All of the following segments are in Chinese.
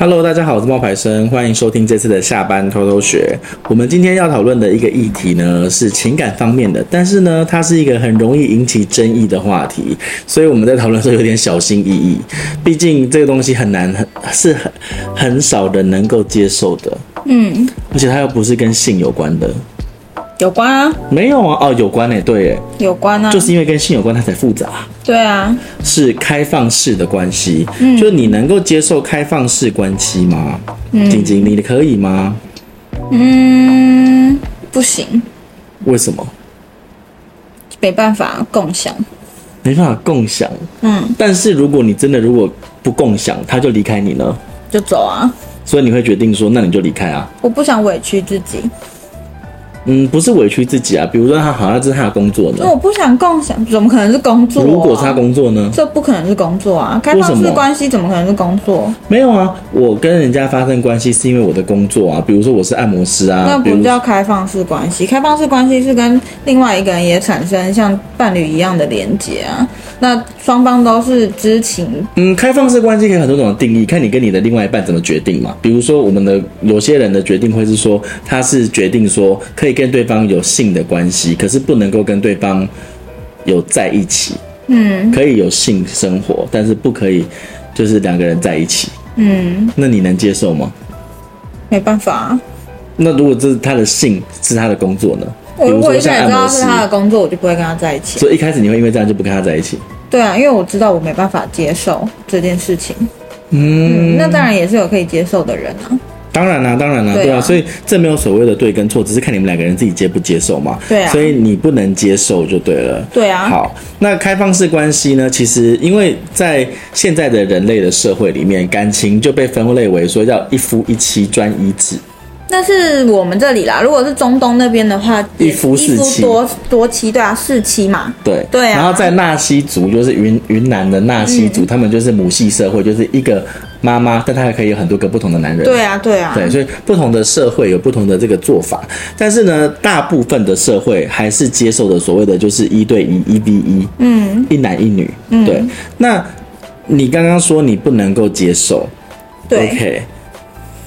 Hello，大家好，我是冒牌生，欢迎收听这次的下班偷偷学。我们今天要讨论的一个议题呢，是情感方面的，但是呢，它是一个很容易引起争议的话题，所以我们在讨论的时候有点小心翼翼。毕竟这个东西很难，很是很很少人能够接受的。嗯，而且它又不是跟性有关的。有关啊？没有啊？哦，有关诶，对诶，有关啊，就是因为跟性有关，它才复杂。对啊，是开放式的关系，嗯，就是你能够接受开放式关系吗？嗯，晶晶，你可以吗？嗯，不行。为什么？没办法共享。没办法共享。嗯，但是如果你真的如果不共享，他就离开你呢？就走啊。所以你会决定说，那你就离开啊。我不想委屈自己。嗯，不是委屈自己啊。比如说，他好像这是他的工作呢。那我不想共享，怎么可能是工作啊？如果是他工作呢？这不可能是工作啊！开放式关系怎么可能是工作？没有啊，我跟人家发生关系是因为我的工作啊。比如说我是按摩师啊，那不叫开放式关系。开放式关系是跟另外一个人也产生像伴侣一样的连接啊。那双方都是知情。嗯，开放式关系可以很多种的定义，看你跟你的另外一半怎么决定嘛。比如说，我们的有些人的决定会是说，他是决定说可以跟对方有性的关系，可是不能够跟对方有在一起。嗯，可以有性生活，但是不可以就是两个人在一起。嗯，那你能接受吗？没办法啊。那如果这是他的性是他的工作呢？我如果一开始知道是他的工作，我就不会跟他在一起。所以一开始你会因为这样就不跟他在一起？对啊，因为我知道我没办法接受这件事情。嗯，嗯，那当然也是有可以接受的人啊。当然啦、啊，当然啦、啊，对啊。所以这没有所谓的对跟错，只是看你们两个人自己接不接受嘛。对啊。所以你不能接受就对了。对啊。好，那开放式关系呢？其实因为在现在的人类的社会里面，感情就被分类为说叫一夫一妻专一制。那是我们这里啦，如果是中东那边的话，一夫四妻，多多妻，对啊，四妻嘛，对对啊。然后在纳西族，就是云云南的纳西族，嗯，他们就是母系社会，就是一个妈妈，但她还可以有很多个不同的男人。对啊，对啊，对，所以不同的社会有不同的这个做法，但是呢，大部分的社会还是接受的所谓的就是一对一，一 v 一，嗯，一男一女，嗯，对。那你刚刚说你不能够接受，对，OK。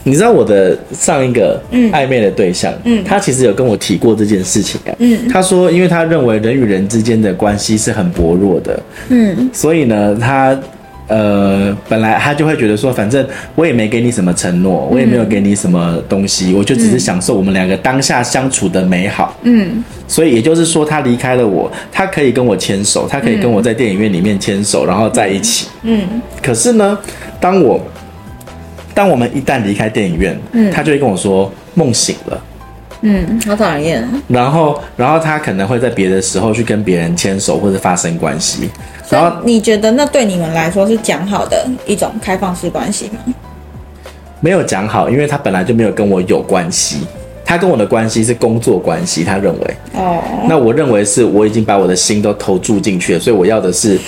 你知道我的上一个暧昧的对象，嗯，他其实有跟我提过这件事情啊，嗯，他说，因为他认为人与人之间的关系是很薄弱的，嗯，所以呢，他呃本来他就会觉得说，反正我也没给你什么承诺，我也没有给你什么东西，我就只是享受我们两个当下相处的美好，嗯，所以也就是说，他离开了我，他可以跟我牵手，他可以跟我在电影院里面牵手，然后在一起，嗯，可是呢，当我当我们一旦离开电影院，嗯，他就会跟我说梦醒了，嗯，好讨厌。然后，然后他可能会在别的时候去跟别人牵手或者发生关系。然后你觉得那对你们来说是讲好的一种开放式关系吗？没有讲好，因为他本来就没有跟我有关系，他跟我的关系是工作关系，他认为。哦。那我认为是我已经把我的心都投注进去了，所以我要的是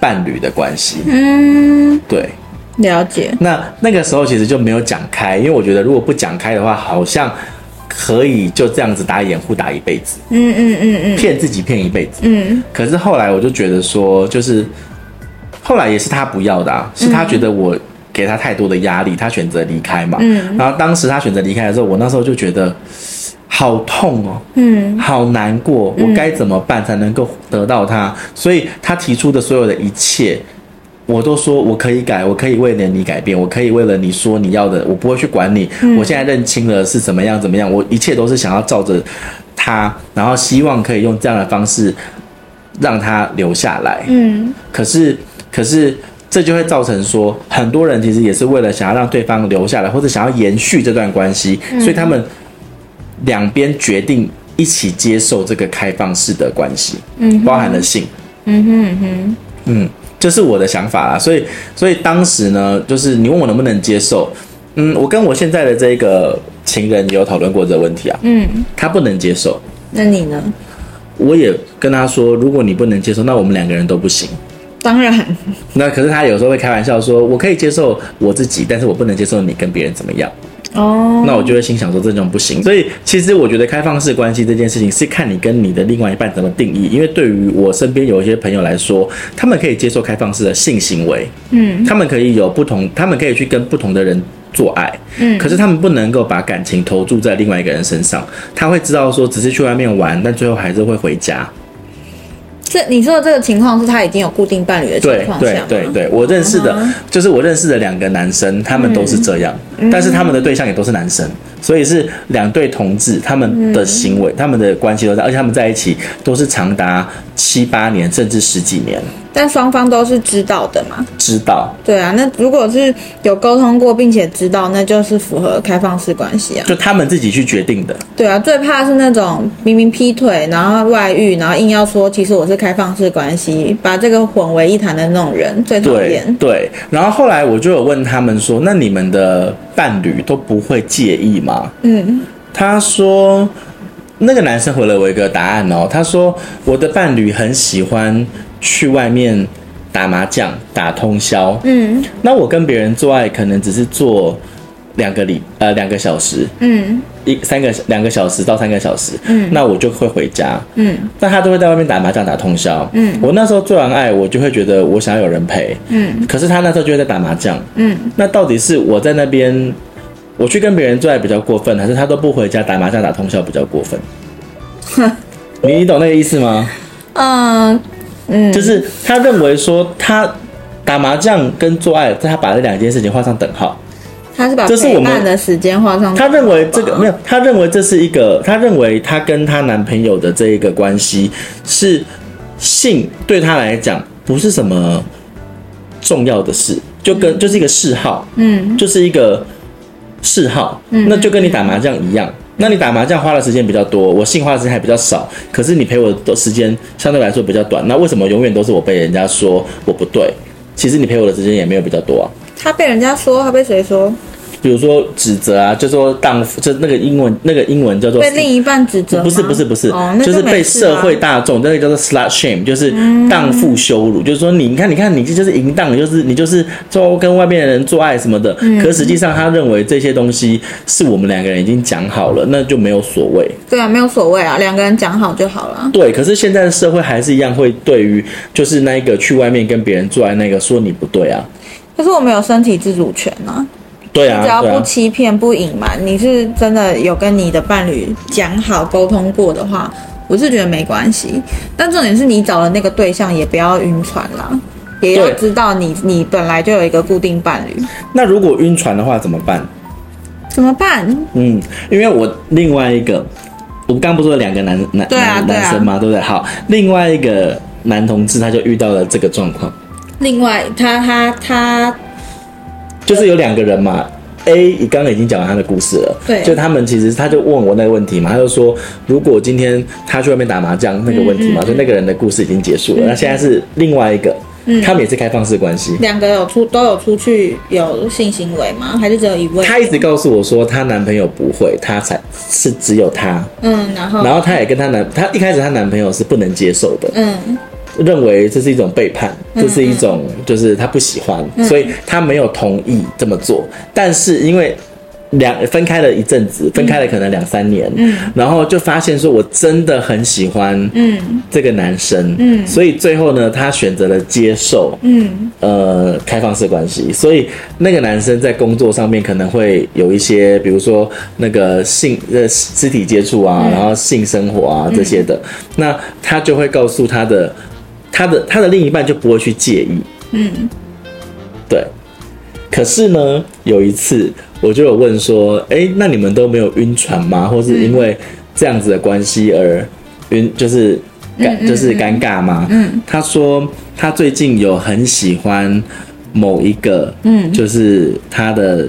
伴侣的关系。嗯，对。了解。那那个时候其实就没有讲开，因为我觉得如果不讲开的话，好像可以就这样子打掩护打一辈子。嗯嗯嗯嗯，骗自己骗一辈子。嗯。可是后来我就觉得说，就是后来也是他不要的啊，是他觉得我给他太多的压力，他选择离开嘛。嗯。然后当时他选择离开的时候，我那时候就觉得好痛哦。嗯。好难过，我该怎么办才能够得到他？所以他提出的所有的一切。我都说我可以改，我可以为了你改变，我可以为了你说你要的，我不会去管你。嗯、我现在认清了是怎么样怎么样，我一切都是想要照着他，然后希望可以用这样的方式让他留下来。嗯，可是可是这就会造成说，很多人其实也是为了想要让对方留下来，或者想要延续这段关系，嗯、所以他们两边决定一起接受这个开放式的关系，嗯，包含了性。嗯哼嗯哼，嗯。这是我的想法啦，所以，所以当时呢，就是你问我能不能接受，嗯，我跟我现在的这个情人也有讨论过这个问题啊，嗯，他不能接受，那你呢？我也跟他说，如果你不能接受，那我们两个人都不行。当然，那可是他有时候会开玩笑说，我可以接受我自己，但是我不能接受你跟别人怎么样。哦，那我就会心想说这种不行。所以其实我觉得开放式关系这件事情是看你跟你的另外一半怎么定义。因为对于我身边有一些朋友来说，他们可以接受开放式的性行为，嗯，他们可以有不同，他们可以去跟不同的人做爱，嗯，可是他们不能够把感情投注在另外一个人身上。他会知道说只是去外面玩，但最后还是会回家。这你说的这个情况是他已经有固定伴侣的情况下？对对对对，我认识的，就是我认识的两个男生，他们都是这样，嗯、但是他们的对象也都是男生，所以是两对同志，他们的行为、嗯、他们的关系都在，而且他们在一起都是长达七八年甚至十几年。但双方都是知道的嘛？知道。对啊，那如果是有沟通过并且知道，那就是符合开放式关系啊。就他们自己去决定的。对啊，最怕是那种明明劈腿，然后外遇，然后硬要说其实我是开放式关系，把这个混为一谈的那种人最讨厌。对，对。然后后来我就有问他们说：“那你们的伴侣都不会介意吗？”嗯。他说：“那个男生回了我一个答案哦，他说我的伴侣很喜欢。”去外面打麻将、打通宵，嗯，那我跟别人做爱可能只是做两个礼呃两个小时，嗯，一三个两个小时到三个小时，嗯，那我就会回家，嗯，那他都会在外面打麻将、打通宵，嗯，我那时候做完爱，我就会觉得我想要有人陪，嗯，可是他那时候就会在打麻将，嗯，那到底是我在那边我去跟别人做爱比较过分，还是他都不回家打麻将、打通宵比较过分？哼，你你懂那个意思吗？嗯。嗯，就是他认为说他打麻将跟做爱，他把这两件事情画上等号。他是把我们的时间画上。他认为这个没有，他认为这是一个，他认为他跟他男朋友的这一个关系是性对他来讲不是什么重要的事，就跟就是一个嗜好，嗯，就是一个嗜好，嗯，那就跟你打麻将一样。那你打麻将花的时间比较多，我性花的时间还比较少，可是你陪我的时间相对来说比较短，那为什么永远都是我被人家说我不对？其实你陪我的时间也没有比较多啊。他被人家说，他被谁说？比如说指责啊，就说荡妇，就那个英文，那个英文叫做被另一半指责，不是不是不是，哦、就，就是被社会大众那个叫做 slut shame，就是荡妇羞辱，嗯、就是说你，你看你看你这就是淫荡，就是你就是做跟外面的人做爱什么的，嗯、可实际上他认为这些东西是我们两个人已经讲好了，那就没有所谓。对啊，没有所谓啊，两个人讲好就好了。对，可是现在的社会还是一样会对于就是那一个去外面跟别人做爱那个说你不对啊。可是我没有身体自主权啊。对啊，只要不欺骗、不隐瞒，你是真的有跟你的伴侣讲好、沟通过的话，我是觉得没关系。但重点是你找的那个对象也不要晕船啦，也要知道你你本来就有一个固定伴侣。那如果晕船的话怎么办？怎么办？嗯，因为我另外一个，我刚不是说两个男男对啊男生吗？对不对？好，另外一个男同志他就遇到了这个状况。另外，他他他。就是有两个人嘛，A 你刚刚已经讲完他的故事了，对，就他们其实他就问我那个问题嘛，他就说如果今天他去外面打麻将那个问题嘛，所以、嗯。嗯、那个人的故事已经结束了，那、嗯、现在是另外一个，嗯，他们也是开放式关系，两个有出都有出去有性行为吗？还是只有一位？他一直告诉我说她男朋友不会，她才是只有她，嗯，然后然后她也跟她男，她一开始她男朋友是不能接受的，嗯。认为这是一种背叛，这是一种就是他不喜欢，嗯、所以他没有同意这么做。但是因为两分开了一阵子，分开了可能两三年，嗯，然后就发现说我真的很喜欢嗯。这个男生，嗯，所以最后呢，他选择了接受，嗯，呃，开放式关系。所以那个男生在工作上面可能会有一些，比如说那个性呃肢体接触啊，然后性生活啊这些的，那他就会告诉他的。他的他的另一半就不会去介意，嗯，对。可是呢，有一次我就有问说，哎、欸，那你们都没有晕船吗？或是因为这样子的关系而晕，就是尴就是尴尬吗？嗯，他说他最近有很喜欢某一个，嗯，就是他的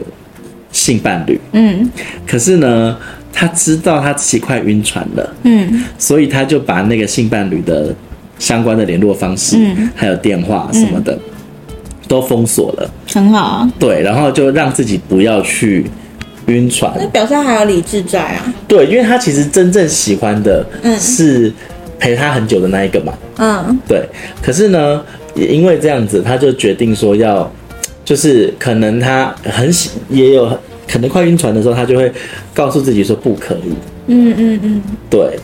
性伴侣，嗯，可是呢，他知道他自己快晕船了，嗯，所以他就把那个性伴侣的。相关的联络方式，嗯，还有电话什么的，嗯，都封锁了，很好啊。对，然后就让自己不要去晕船。那表示他还有理智在啊。对，因为他其实真正喜欢的是陪他很久的那一个嘛。嗯，对。可是呢，也因为这样子，他就决定说要，就是可能他很喜，也有可能快晕船的时候，他就会告诉自己说不可以。嗯嗯嗯，对，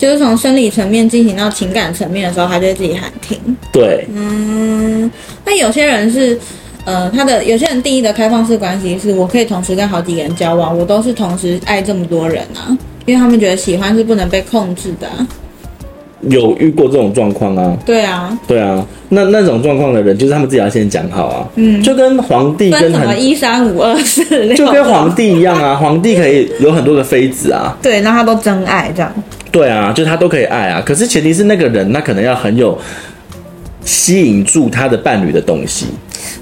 就是从生理层面进行到情感层面的时候，他就会自己喊停。对，嗯，那有些人是，呃，他的有些人定义的开放式关系是我可以同时跟好几个人交往，我都是同时爱这么多人啊，因为他们觉得喜欢是不能被控制的啊。有遇过这种状况啊？对啊，对啊，那那种状况的人，就是他们自己要先讲好啊。嗯，就跟皇帝跟什么一三五二四，就跟皇帝一样啊。皇帝可以有很多个妃子啊。对，那他都真爱这样。对啊，就他都可以爱啊。可是前提是那个人，他可能要很有吸引住他的伴侣的东西。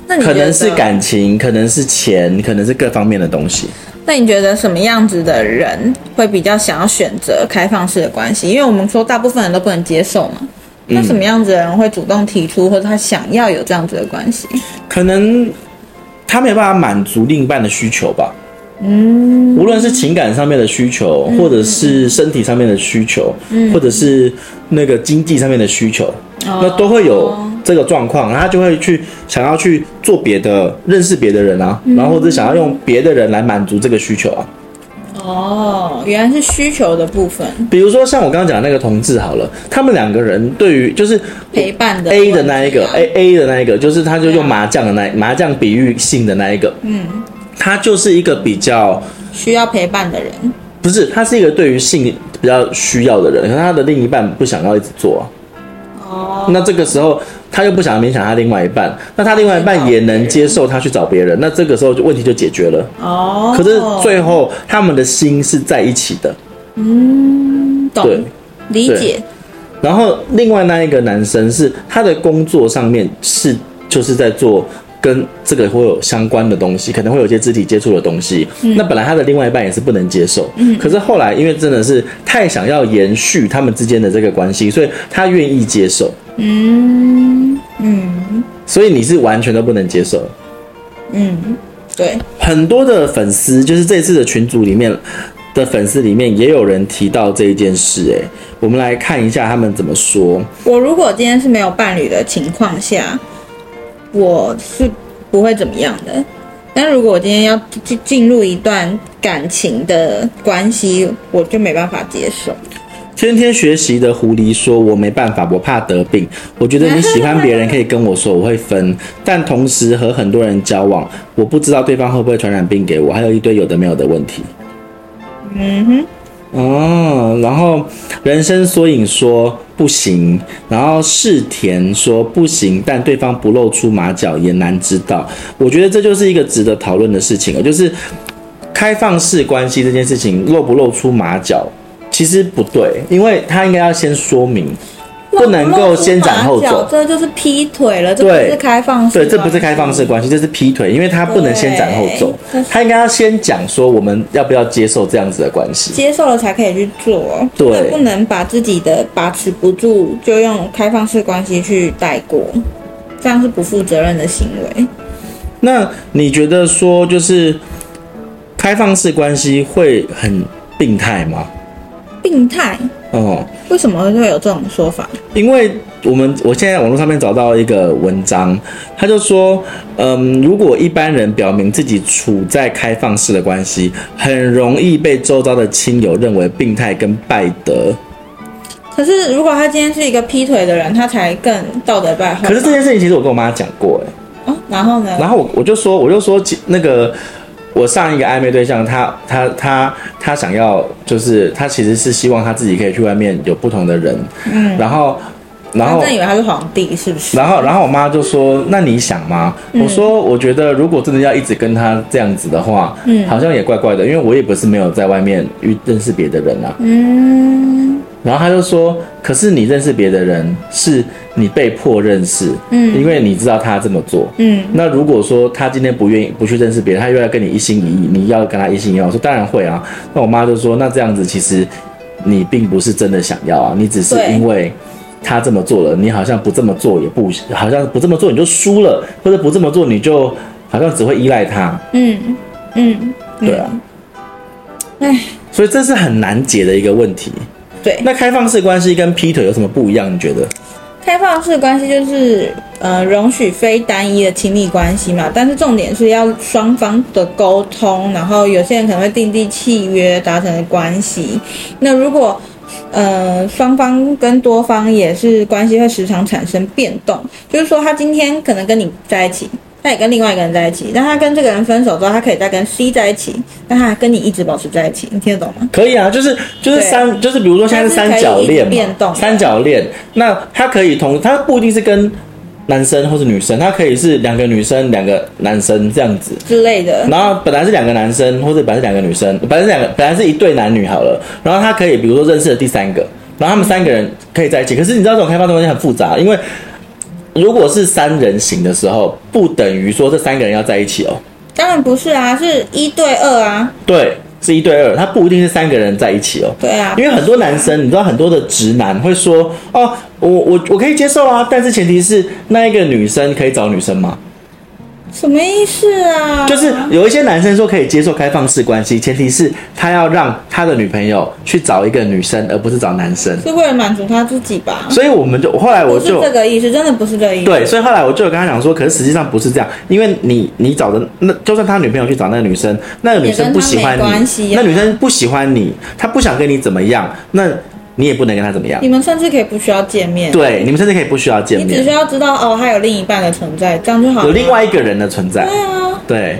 可能是感情，可能是钱，可能是各方面的东西。那你觉得什么样子的人会比较想要选择开放式的关系？因为我们说大部分人都不能接受嘛。那什么样子的人会主动提出，或者他想要有这样子的关系？可能他没有办法满足另一半的需求吧。嗯，无论是情感上面的需求，或者是身体上面的需求，或者是那个经济上面的需求，那都会有。这个状况，然后他就会去想要去做别的，认识别的人啊，然后或者想要用别的人来满足这个需求啊。哦，原来是需求的部分。比如说像我刚刚讲的那个同志好了，他们两个人对于就是陪伴的 A 的那一个 A A 的那一个，就是他就用麻将的那麻将比喻性的那一个，嗯，他就是一个比较需要陪伴的人。不是，他是一个对于性比较需要的人，可是他的另一半不想要一直做啊。哦，那这个时候。他又不想勉强他另外一半，那他另外一半也能接受他去找别人，那这个时候就问题就解决了。哦，可是最后他们的心是在一起的。嗯，懂，对，理解。然后另外那一个男生是他的工作上面是就是在做跟这个会有相关的东西，可能会有一些肢体接触的东西。嗯，那本来他的另外一半也是不能接受。嗯，可是后来因为真的是太想要延续他们之间的这个关系，所以他愿意接受。嗯嗯，所以你是完全都不能接受。嗯，对。很多的粉丝，就是这次的群组里面的粉丝里面，也有人提到这一件事。哎，我们来看一下他们怎么说。我如果今天是没有伴侣的情况下，我是不会怎么样的。但如果我今天要进进入一段感情的关系，我就没办法接受。天天学习的狐狸说：“我没办法，我怕得病。我觉得你喜欢别人可以跟我说，我会分。但同时和很多人交往，我不知道对方会不会传染病给我，还有一堆有的没有的问题。”嗯哼，哦，然后人生缩影说不行，然后世田说不行，但对方不露出马脚也难知道。我觉得这就是一个值得讨论的事情，就是开放式关系这件事情露不露出马脚。其实不对，因为他应该要先说明，不能够先斩后奏，这就是劈腿了。这不是开放式，对，这不是开放式关系，这是劈腿，因为他不能先斩后奏，他应该要先讲说我们要不要接受这样子的关系，接受了才可以去做，对，不能把自己的把持不住就用开放式关系去带过，这样是不负责任的行为。那你觉得说就是开放式关系会很病态吗？病态哦？为什么会有这种说法？因为我们我现在网络上面找到一个文章，他就说，嗯，如果一般人表明自己处在开放式的关系，很容易被周遭的亲友认为病态跟败德。可是如果他今天是一个劈腿的人，他才更道德败坏。可是这件事情其实我跟我妈讲过，哎，哦，然后呢？然后我我就说，我就说那个。我上一个暧昧对象，他他他他想要，就是他其实是希望他自己可以去外面有不同的人，嗯，然后然后真以为他是皇帝是不是？然后然后我妈就说：“那你想吗？”嗯、我说：“我觉得如果真的要一直跟他这样子的话，嗯，好像也怪怪的，因为我也不是没有在外面遇认识别的人啊。”嗯。然后他就说：“可是你认识别的人，是你被迫认识，嗯，因为你知道他这么做，嗯。那如果说他今天不愿意不去认识别人，他又要跟你一心一意，你要跟他一心一意，我说当然会啊。那我妈就说：那这样子其实你并不是真的想要啊，你只是因为他这么做了，你好像不这么做也不好像不这么做你就输了，或者不这么做你就好像只会依赖他，嗯嗯，对啊，哎，所以这是很难解的一个问题。”对，那开放式关系跟劈腿有什么不一样？你觉得？开开放式关系就是呃容许非单一的亲密关系嘛，但是重点是要双方的沟通，然后有些人可能会订立契约达成的关系。那如果呃双方跟多方也是关系会时常产生变动，就是说他今天可能跟你在一起。他也跟另外一个人在一起，但他跟这个人分手之后，他可以再跟 C 在一起，但他还跟你一直保持在一起，你听得懂吗？可以啊，就是就是三，就是比如说现在是三角恋嘛，变动三角恋，那他可以同，他不一定是跟男生或是女生，他可以是两个女生两个男生这样子之类的。然后本来是两个男生，或者本来是两个女生，本来是两个，本来是一对男女好了，然后他可以比如说认识了第三个，然后他们三个人可以在一起。可是你知道这种开发的关系很复杂，因为。如果是三人行的时候，不等于说这三个人要在一起哦。当然不是啊，是一对二啊。对，是一对二，他不一定是三个人在一起哦。对啊，因为很多男生，你知道很多的直男会说，哦，我我我可以接受啊，但是前提是那一个女生可以找女生吗？什么意思啊？就是有一些男生说可以接受开放式关系，前提是他要让他的女朋友去找一个女生，而不是找男生，是为了满足他自己吧？所以我们就后来我就不是这个意思，真的不是这个意思。对，所以后来我就有跟他讲说，可是实际上不是这样，因为你你找的那就算他女朋友去找那个女生，那个女生不喜欢你，啊、那女生不喜欢你，她不想跟你怎么样，那。你也不能跟他怎么样。你们甚至可以不需要见面。对，你们甚至可以不需要见面。你只需要知道哦，他有另一半的存在，这样就好了。有另外一个人的存在。对啊。对。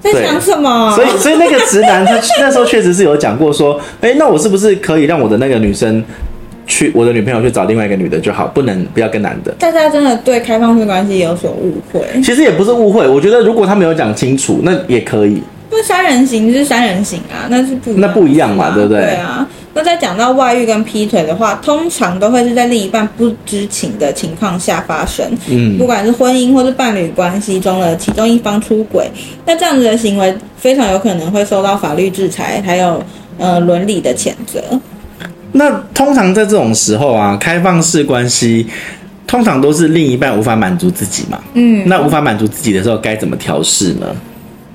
在想什么？所以，所以那个直男他 那时候确实是有讲过说，哎、欸，那我是不是可以让我的那个女生去我的女朋友去找另外一个女的就好，不能不要跟男的？大家真的对开放式关系有所误会。其实也不是误会，我觉得如果他没有讲清楚，那也可以。那三人行是三人行啊，那是不那不一样嘛，对不对？对啊。那在讲到外遇跟劈腿的话，通常都会是在另一半不知情的情况下发生。嗯，不管是婚姻或是伴侣关系中的其中一方出轨，那这样子的行为非常有可能会受到法律制裁，还有呃伦理的谴责。那通常在这种时候啊，开放式关系通常都是另一半无法满足自己嘛。嗯，那无法满足自己的时候，该怎么调试呢？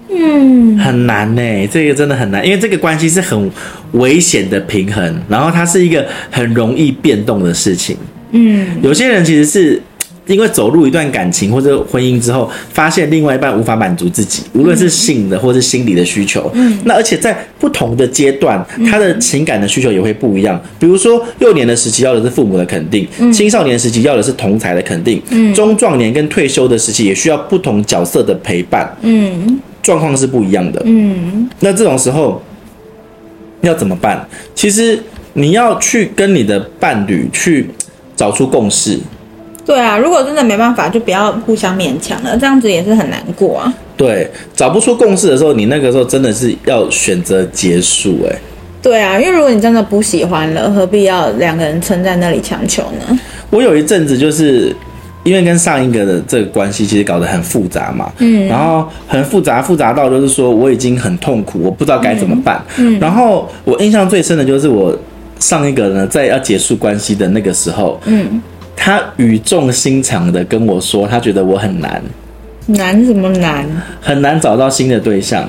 嗯，很难呢，这个真的很难，因为这个关系是很危险的平衡，然后它是一个很容易变动的事情。嗯，有些人其实是因为走入一段感情或者婚姻之后，发现另外一半无法满足自己，无论是性的或是心理的需求。嗯，那而且在不同的阶段，他的情感的需求也会不一样。比如说幼年的时期要的是父母的肯定，青少年时期要的是同才的肯定，嗯，中壮年跟退休的时期也需要不同角色的陪伴。嗯。状况是不一样的，嗯，那这种时候要怎么办？其实你要去跟你的伴侣去找出共识。对啊，如果真的没办法，就不要互相勉强了，这样子也是很难过啊。对，找不出共识的时候，你那个时候真的是要选择结束。哎，对啊，因为如果你真的不喜欢了，何必要两个人撑在那里强求呢？我有一阵子就是。因为跟上一个的这个关系其实搞得很复杂嘛，嗯，然后很复杂，复杂到就是说我已经很痛苦，我不知道该怎么办，嗯，然后我印象最深的就是我上一个呢，在要结束关系的那个时候，嗯，他语重心长的跟我说，他觉得我很难，难什么难？很难找到新的对象，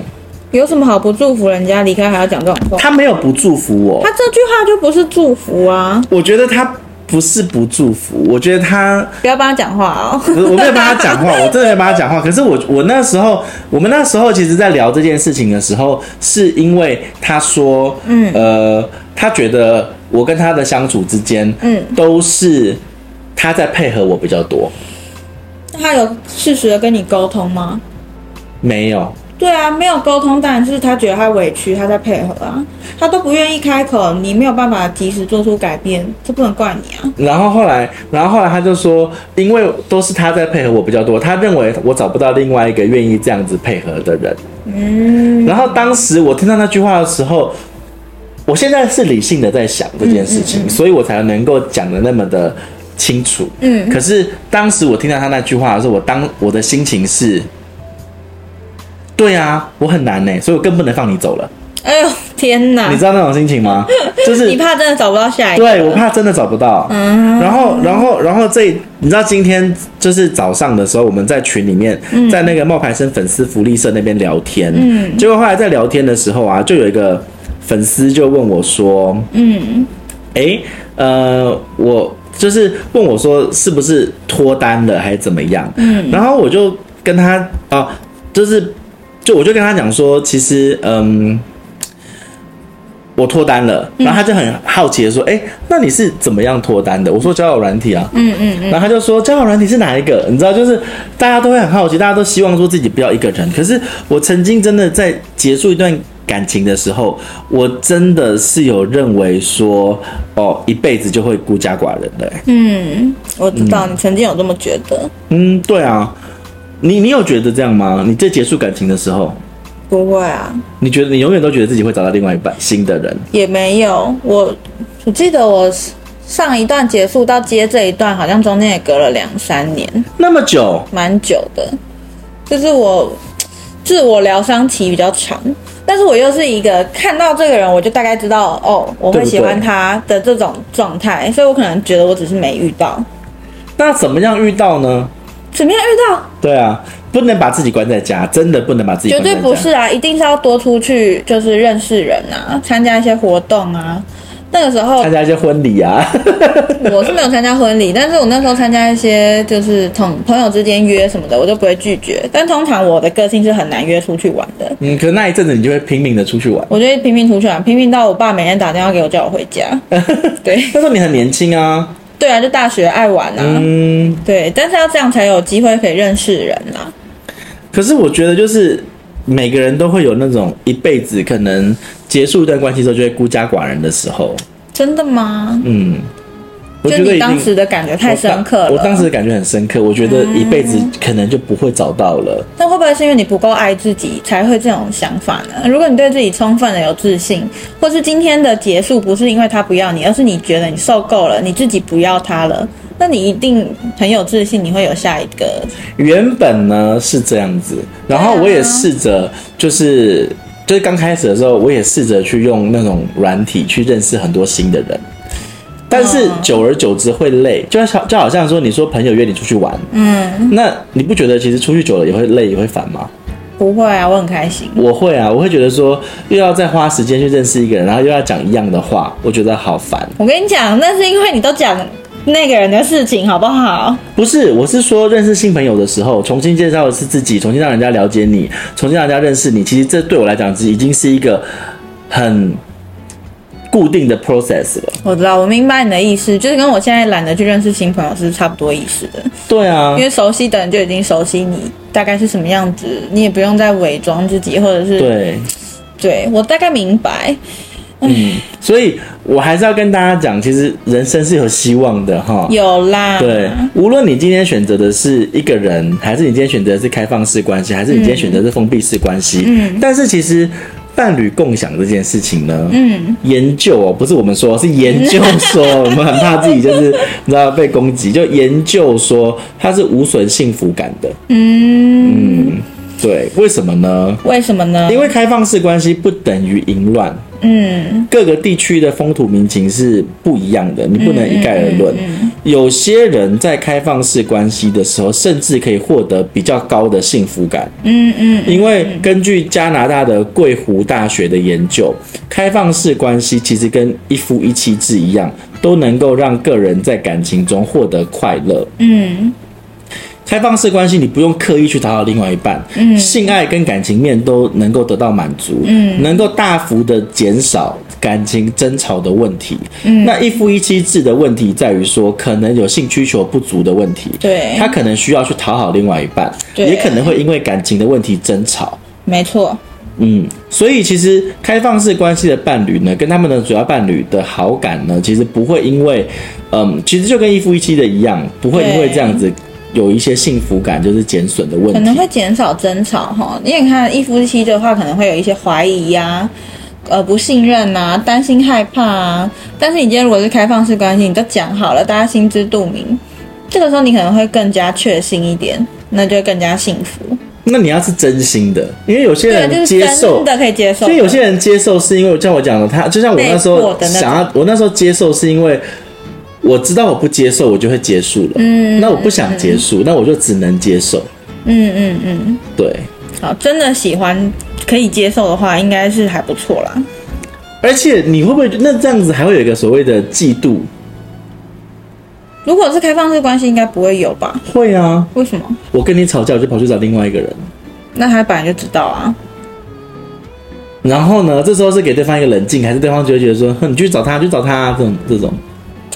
有什么好不祝福人家离开还要讲这种话？他没有不祝福我，他这句话就不是祝福啊，我觉得他。不是不祝福，我觉得他不要帮他讲话哦。我没有帮他讲话，我真的没帮他讲话。可是我我那时候，我们那时候其实，在聊这件事情的时候，是因为他说，嗯，呃，他觉得我跟他的相处之间，嗯，都是他在配合我比较多。他有适时的跟你沟通吗？没有。对啊，没有沟通，当然就是他觉得他委屈，他在配合啊，他都不愿意开口，你没有办法及时做出改变，这不能怪你啊。然后后来，然后后来他就说，因为都是他在配合我比较多，他认为我找不到另外一个愿意这样子配合的人。嗯。然后当时我听到那句话的时候，我现在是理性的在想这件事情，嗯嗯嗯，所以我才能够讲的那么的清楚。嗯。可是当时我听到他那句话的时候，我当我的心情是。对啊，我很难呢，所以我更不能放你走了。哎呦天哪！你知道那种心情吗？就是你怕真的找不到下一个。对，我怕真的找不到。嗯。然后，然后，然后这你知道今天就是早上的时候，我们在群里面，嗯、在那个冒牌生粉丝福利社那边聊天。嗯。结果后来在聊天的时候啊，就有一个粉丝就问我说：“嗯，哎，呃，我就是问我说是不是脱单了还是怎么样？嗯，然后我就跟他啊、呃，就是就我就跟他讲说，其实嗯。我脱单了，然后他就很好奇的说：“哎、嗯欸，那你是怎么样脱单的？”我说：“交友软体啊。嗯”嗯嗯，然后他就说：“交友软体是哪一个？”你知道，就是大家都会很好奇，大家都希望说自己不要一个人。可是我曾经真的在结束一段感情的时候，我真的是有认为说，哦，一辈子就会孤家寡人的、欸。嗯，我知道你曾经有这么觉得。嗯，对啊，你你有觉得这样吗？你在结束感情的时候？不会啊！你觉得你永远都觉得自己会找到另外一半新的人？也没有，我我记得我上一段结束到接这一段，好像中间也隔了两三年，那么久，蛮久的。就是我自我疗伤期比较长，但是我又是一个看到这个人，我就大概知道哦，我会喜欢他的这种状态，所以我可能觉得我只是没遇到。那怎么样遇到呢？怎么样遇到？对啊。不能把自己关在家，真的不能把自己关在家。绝对不是啊，一定是要多出去，就是认识人啊，参加一些活动啊。那个时候参加一些婚礼啊，我是没有参加婚礼，但是我那时候参加一些就是同朋友之间约什么的，我就不会拒绝。但通常我的个性是很难约出去玩的。嗯，可是那一阵子你就会拼命的出去玩。我就会拼命出去玩，拼命到我爸每天打电话给我叫我回家。对，那时候你很年轻啊。对啊，就大学爱玩啊。嗯，对，但是要这样才有机会可以认识人啊。可是我觉得，就是每个人都会有那种一辈子可能结束一段关系之后就会孤家寡人的时候。真的吗？嗯，我觉得你当时的感觉太深刻了。我当时的感觉很深刻，我觉得一辈子可能就不会找到了。那、嗯、会不会是因为你不够爱自己，才会这种想法呢？如果你对自己充分的有自信，或是今天的结束不是因为他不要你，而是你觉得你受够了，你自己不要他了。那你一定很有自信，你会有下一个。原本呢是这样子，然后我也试着，就是就是刚开始的时候，我也试着去用那种软体去认识很多新的人，但是久而久之会累，就像就好像说，你说朋友约你出去玩，嗯，那你不觉得其实出去久了也会累也会烦吗？不会啊，我很开心。我会啊，我会觉得说又要再花时间去认识一个人，然后又要讲一样的话，我觉得好烦。我跟你讲，那是因为你都讲。那个人的事情好不好？不是，我是说认识新朋友的时候，重新介绍的是自己，重新让人家了解你，重新让人家认识你。其实这对我来讲，已经是一个很固定的 process 了。我知道，我明白你的意思，就是跟我现在懒得去认识新朋友是差不多意思的。对啊，因为熟悉的人就已经熟悉你大概是什么样子，你也不用再伪装自己，或者是对，对我大概明白。嗯，所以我还是要跟大家讲，其实人生是有希望的哈。有啦，对，无论你今天选择的是一个人，还是你今天选择的是开放式关系，还是你今天选择的是封闭式关系，嗯，但是其实伴侣共享这件事情呢，嗯，研究哦，不是我们说，是研究说，我们很怕自己就是你知道被攻击，就研究说它是无损幸福感的，嗯。嗯，对，为什么呢？为什么呢？因为开放式关系不等于淫乱。嗯，各个地区的风土民情是不一样的，你不能一概而论。有些人在开放式关系的时候，甚至可以获得比较高的幸福感。嗯嗯，因为根据加拿大的桂湖大学的研究，开放式关系其实跟一夫一妻制一样，都能够让个人在感情中获得快乐。嗯。开放式关系，你不用刻意去讨好另外一半，嗯，性爱跟感情面都能够得到满足，嗯，能够大幅的减少感情争吵的问题。嗯，那一夫一妻制的问题在于说，可能有性需求不足的问题，对，他可能需要去讨好另外一半，也可能会因为感情的问题争吵。没错，嗯，所以其实开放式关系的伴侣呢，跟他们的主要伴侣的好感呢，其实不会因为，嗯，其实就跟一夫一妻的一样，不会因为这样子。有一些幸福感就是减损的问题，可能会减少争吵哈。因为你看一夫一妻的话，可能会有一些怀疑呀、啊，呃，不信任啊，担心害怕啊。但是你今天如果是开放式关系，你都讲好了，大家心知肚明，这个时候你可能会更加确信一点，那就更加幸福。那你要是真心的，因为有些人接受，真的可以接受。所以有些人接受是因为像我讲的，他就像我那时候想要，我那时候接受是因为。我知道我不接受，我就会结束了。嗯，那我不想结束，嗯、那我就只能接受。嗯嗯嗯，对。好，真的喜欢可以接受的话，应该是还不错啦。而且你会不会那这样子还会有一个所谓的嫉妒？如果是开放式关系，应该不会有吧？会啊。为什么？我跟你吵架，我就跑去找另外一个人。那他本来就知道啊。然后呢？这时候是给对方一个冷静，还是对方就会觉得说，哼，你去找他，去找他、啊、这种这种？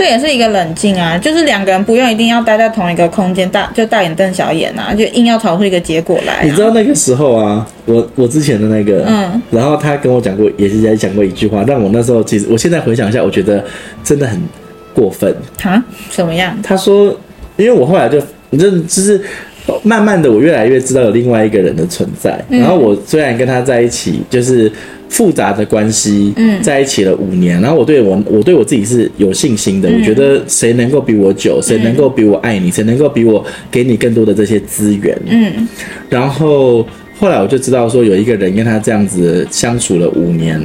这也是一个冷静啊，就是两个人不用一定要待在同一个空间，大就大眼瞪小眼啊，就硬要吵出一个结果来、啊。你知道那个时候啊，我我之前的那个，嗯，然后他跟我讲过，也是在讲过一句话，但我那时候其实，我现在回想一下，我觉得真的很过分。啊？什么样？他说，因为我后来就，你这就是。慢慢的，我越来越知道有另外一个人的存在。然后我虽然跟他在一起，就是复杂的关系，嗯，在一起了五年。然后我对我，我对我自己是有信心的。我觉得谁能够比我久，谁能够比我爱你，谁能够比我给你更多的这些资源，嗯。然后后来我就知道说，有一个人跟他这样子相处了五年，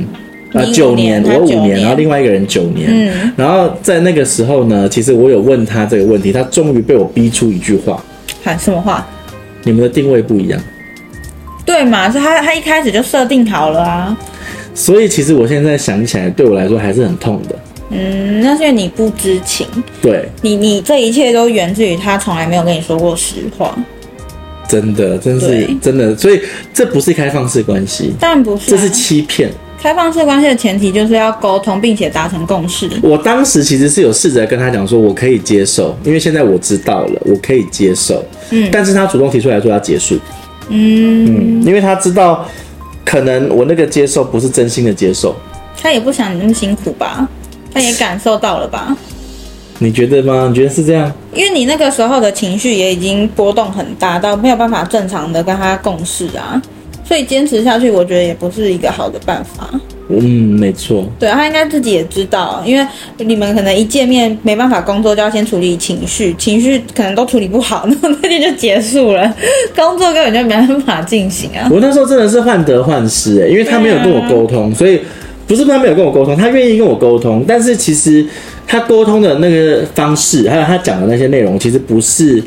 啊，九年，我五年，然后另外一个人九年。嗯。然后在那个时候呢，其实我有问他这个问题，他终于被我逼出一句话。喊什么话？你们的定位不一样，对嘛？是他他一开始就设定好了啊。所以其实我现在想起来，对我来说还是很痛的。嗯，那是因为你不知情。对，你你这一切都源自于他从来没有跟你说过实话。真的，真是真的，所以这不是开放式关系，当然不是，这是欺骗。开放式关系的前提就是要沟通，并且达成共识。我当时其实是有试着跟他讲说，我可以接受，因为现在我知道了，我可以接受。嗯，但是他主动提出来说要结束。嗯嗯，因为他知道，可能我那个接受不是真心的接受。他也不想你那么辛苦吧？他也感受到了吧？你觉得吗？你觉得是这样？因为你那个时候的情绪也已经波动很大，到没有办法正常的跟他共事啊。所以坚持下去，我觉得也不是一个好的办法。嗯，没错。对，他应该自己也知道，因为你们可能一见面没办法工作，就要先处理情绪，情绪可能都处理不好，那那天就结束了，工作根本就没办法进行啊。我那时候真的是患得患失哎，因为他没有跟我沟通，所以不是他没有跟我沟通，他愿意跟我沟通，但是其实他沟通的那个方式，还有他讲的那些内容，其实不是，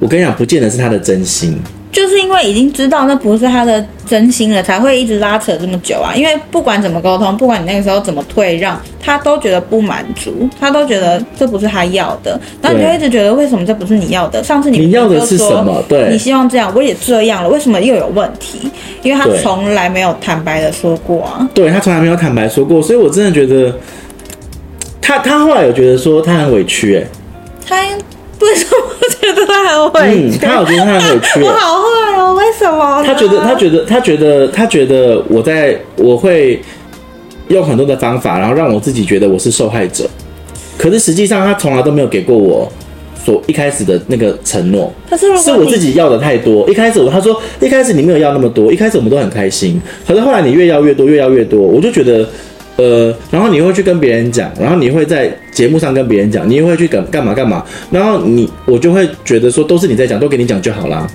我跟你讲，不见得是他的真心。就是因为已经知道那不是他的真心了，才会一直拉扯这么久啊！因为不管怎么沟通，不管你那个时候怎么退让，他都觉得不满足，他都觉得这不是他要的，然后你就一直觉得为什么这不是你要的？上次你你要的是什么？对，你希望这样，我也这样了，为什么又有问题？因为他从来没有坦白的说过啊。对，他从来没有坦白说过，所以我真的觉得他他后来有觉得说他很委屈哎、欸，他。为什么我觉得他很委屈？嗯，他有觉得他很委屈。我好坏哦，为什么？他觉得，他觉得，他觉得，他觉得我在我会用很多的方法，然后让我自己觉得我是受害者。可是实际上，他从来都没有给过我所一开始的那个承诺。他是是我自己要的太多。一开始我他说一开始你没有要那么多，一开始我们都很开心。可是后来你越要越多，越要越多，我就觉得。呃，然后你会去跟别人讲，然后你会在节目上跟别人讲，你也会去干干嘛干嘛，然后你我就会觉得说都是你在讲，都给你讲就好啦。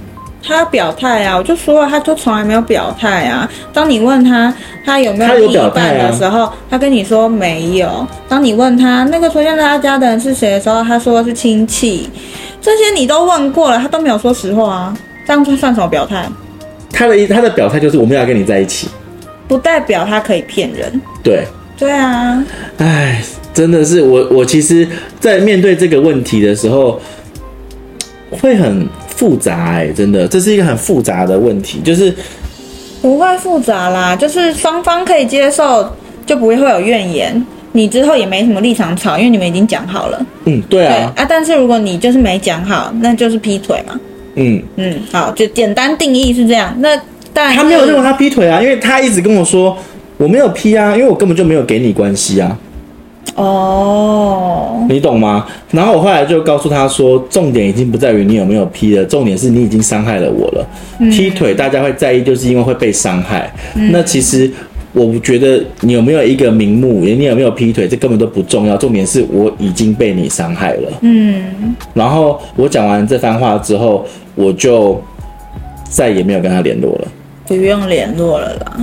他要表态啊，我就说了，他就从来没有表态啊。当你问他他有没有另一半的时候，他，啊、他跟你说没有。当你问他那个出现在他家的人是谁的时候，他说是亲戚。这些你都问过了，他都没有说实话啊。这样算什么表态？他的他的表态就是我们要跟你在一起。不代表他可以骗人。对，对啊。哎，真的是我，我其实，在面对这个问题的时候，会很复杂。哎，真的，这是一个很复杂的问题。就是不会复杂啦，就是双方可以接受，就不会会有怨言。你之后也没什么立场吵，因为你们已经讲好了。嗯，对啊。对啊，但是如果你就是没讲好，那就是劈腿嘛。嗯嗯，好，就简单定义是这样。那。他没有认为他劈腿啊，因为他一直跟我说我没有劈啊，因为我根本就没有给你关系啊。哦，你懂吗？然后我后来就告诉他说，重点已经不在于你有没有劈了，重点是你已经伤害了我了。嗯、劈腿大家会在意，就是因为会被伤害。嗯、那其实我觉得你有没有一个名目，你有没有劈腿，这根本都不重要，重点是我已经被你伤害了。嗯。然后我讲完这番话之后，我就再也没有跟他联络了。不用联络了啦。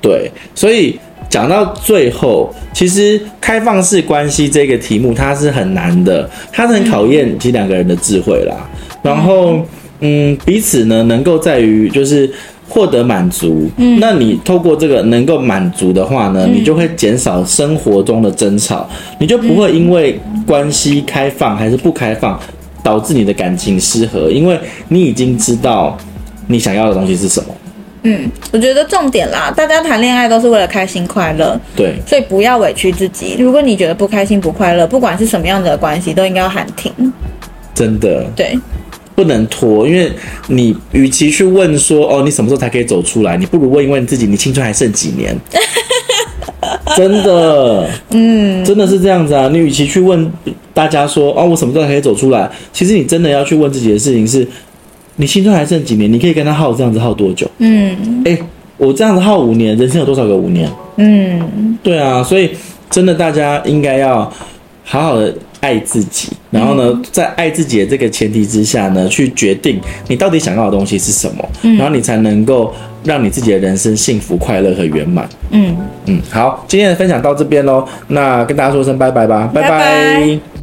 对，所以讲到最后，其实开放式关系这个题目它是很难的，它是很考验其实两个人的智慧啦。然后，嗯，彼此呢能够在于就是获得满足，嗯，那你透过这个能够满足的话呢，嗯、你就会减少生活中的争吵，你就不会因为关系开放还是不开放导致你的感情失和，因为你已经知道你想要的东西是什么。嗯，我觉得重点啦，大家谈恋爱都是为了开心快乐，对，所以不要委屈自己。如果你觉得不开心不快乐，不管是什么样的关系，都应该要喊停。真的，对。不能拖，因为你与其去问说哦，你什么时候才可以走出来，你不如问一问自己，你青春还剩几年？真的，嗯，真的是这样子啊。你与其去问大家说哦，我什么时候才可以走出来，其实你真的要去问自己的事情是，你青春还剩几年？你可以跟他耗这样子耗多久？嗯，哎，我这样子耗五年，人生有多少个五年？嗯，对啊，所以真的大家应该要好好的。爱自己，然后呢，在爱自己的这个前提之下呢，去决定你到底想要的东西是什么，嗯，然后你才能够让你自己的人生幸福、快乐和圆满。嗯嗯，好，今天的分享到这边喽，那跟大家说声拜拜吧，拜拜。拜拜。